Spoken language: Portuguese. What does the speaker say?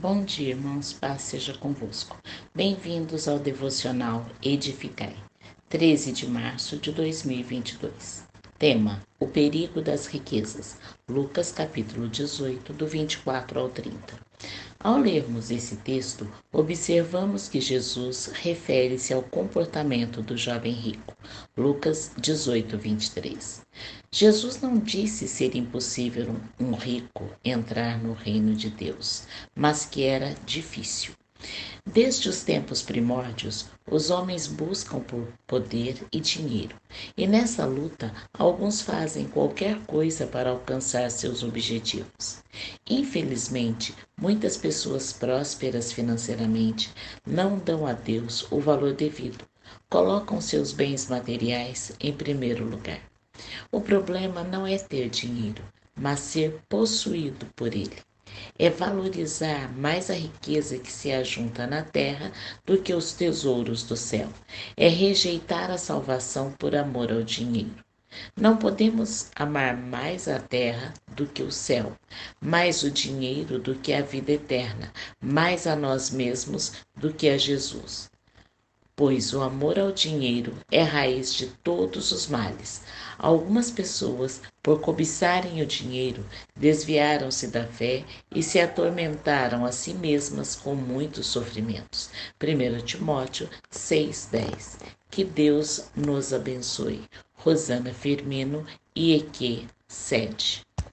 Bom dia, irmãos. Paz seja convosco. Bem-vindos ao devocional Edificai, 13 de março de 2022. Tema: O perigo das riquezas. Lucas capítulo 18, do 24 ao 30. Ao lermos esse texto, observamos que Jesus refere-se ao comportamento do jovem rico. Lucas 18, 23. Jesus não disse ser impossível um rico entrar no reino de Deus, mas que era difícil. Desde os tempos primórdios, os homens buscam por poder e dinheiro, e nessa luta, alguns fazem qualquer coisa para alcançar seus objetivos. Infelizmente, muitas pessoas prósperas financeiramente não dão a Deus o valor devido, colocam seus bens materiais em primeiro lugar. O problema não é ter dinheiro, mas ser possuído por ele é valorizar mais a riqueza que se ajunta na terra do que os tesouros do céu. É rejeitar a salvação por amor ao dinheiro. Não podemos amar mais a terra do que o céu, mais o dinheiro do que a vida eterna, mais a nós mesmos do que a Jesus pois o amor ao dinheiro é raiz de todos os males. Algumas pessoas, por cobiçarem o dinheiro, desviaram-se da fé e se atormentaram a si mesmas com muitos sofrimentos. 1 Timóteo 6,10 Que Deus nos abençoe. Rosana Firmino, IEQ 7